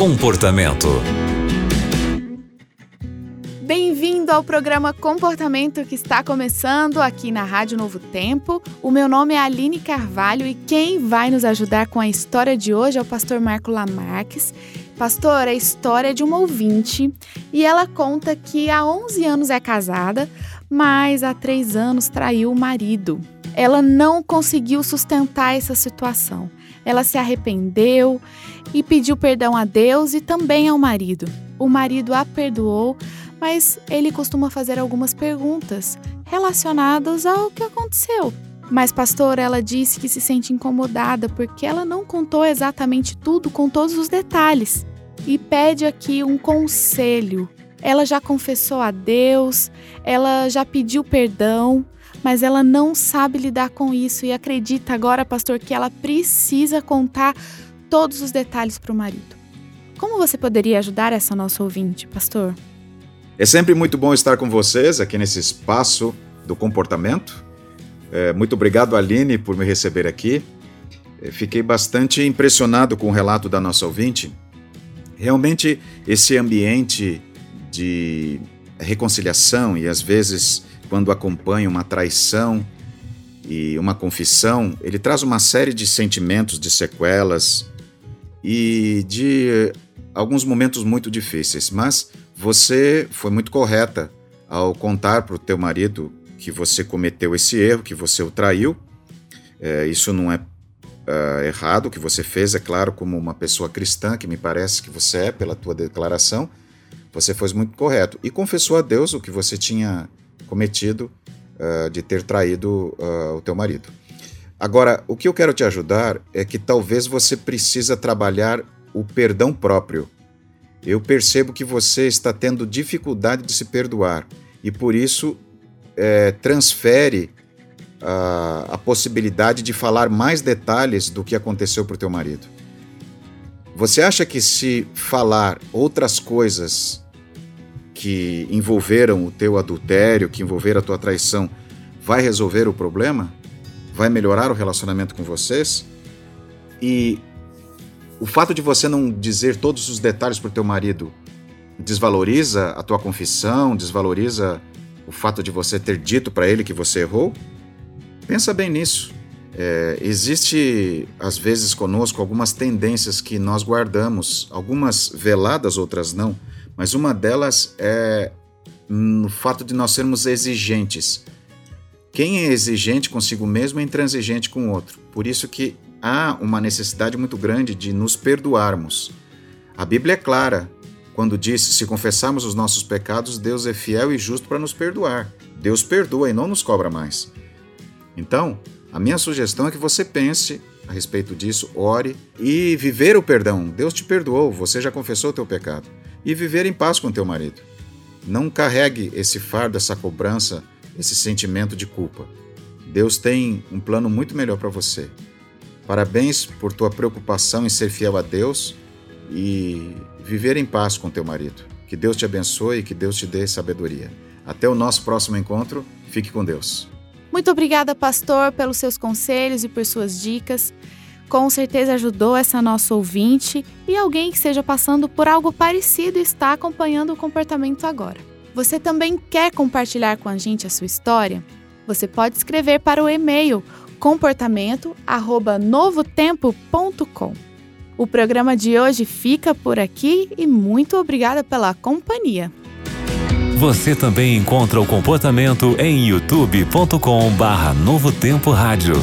Comportamento. Bem-vindo ao programa Comportamento que está começando aqui na Rádio Novo Tempo. O meu nome é Aline Carvalho e quem vai nos ajudar com a história de hoje é o pastor Marco Lamarques. Pastor, é a história de uma ouvinte e ela conta que há 11 anos é casada, mas há 3 anos traiu o marido. Ela não conseguiu sustentar essa situação. Ela se arrependeu e pediu perdão a Deus e também ao marido. O marido a perdoou, mas ele costuma fazer algumas perguntas relacionadas ao que aconteceu. Mas, pastor, ela disse que se sente incomodada porque ela não contou exatamente tudo com todos os detalhes e pede aqui um conselho. Ela já confessou a Deus, ela já pediu perdão, mas ela não sabe lidar com isso e acredita agora, pastor, que ela precisa contar todos os detalhes para o marido. Como você poderia ajudar essa nossa ouvinte, pastor? É sempre muito bom estar com vocês aqui nesse espaço do comportamento. É, muito obrigado, Aline, por me receber aqui. É, fiquei bastante impressionado com o relato da nossa ouvinte. Realmente, esse ambiente de reconciliação e às vezes quando acompanha uma traição e uma confissão, ele traz uma série de sentimentos, de sequelas e de alguns momentos muito difíceis. Mas você foi muito correta ao contar para o teu marido que você cometeu esse erro, que você o traiu. É, isso não é uh, errado o que você fez, é claro, como uma pessoa cristã, que me parece que você é pela tua declaração, você foi muito correto. E confessou a Deus o que você tinha cometido uh, de ter traído uh, o teu marido. Agora, o que eu quero te ajudar é que talvez você precisa trabalhar o perdão próprio. Eu percebo que você está tendo dificuldade de se perdoar e por isso é, transfere a, a possibilidade de falar mais detalhes do que aconteceu para o teu marido. Você acha que se falar outras coisas que envolveram o teu adultério, que envolveram a tua traição, vai resolver o problema? Vai melhorar o relacionamento com vocês? E o fato de você não dizer todos os detalhes para o teu marido desvaloriza a tua confissão, desvaloriza o fato de você ter dito para ele que você errou? Pensa bem nisso. É, existe, às vezes, conosco algumas tendências que nós guardamos, algumas veladas, outras não, mas uma delas é no fato de nós sermos exigentes. Quem é exigente consigo mesmo é intransigente com o outro. Por isso que há uma necessidade muito grande de nos perdoarmos. A Bíblia é clara quando diz: se confessarmos os nossos pecados, Deus é fiel e justo para nos perdoar. Deus perdoa e não nos cobra mais. Então, a minha sugestão é que você pense a respeito disso, ore e viver o perdão. Deus te perdoou, você já confessou o teu pecado. E viver em paz com teu marido. Não carregue esse fardo, essa cobrança, esse sentimento de culpa. Deus tem um plano muito melhor para você. Parabéns por tua preocupação em ser fiel a Deus e viver em paz com teu marido. Que Deus te abençoe e que Deus te dê sabedoria. Até o nosso próximo encontro. Fique com Deus. Muito obrigada, pastor, pelos seus conselhos e por suas dicas. Com certeza ajudou essa nossa ouvinte e alguém que esteja passando por algo parecido e está acompanhando o comportamento agora. Você também quer compartilhar com a gente a sua história? Você pode escrever para o e-mail comportamento@novotempo.com. O programa de hoje fica por aqui e muito obrigada pela companhia. Você também encontra o comportamento em youtube.com/novotempo rádio.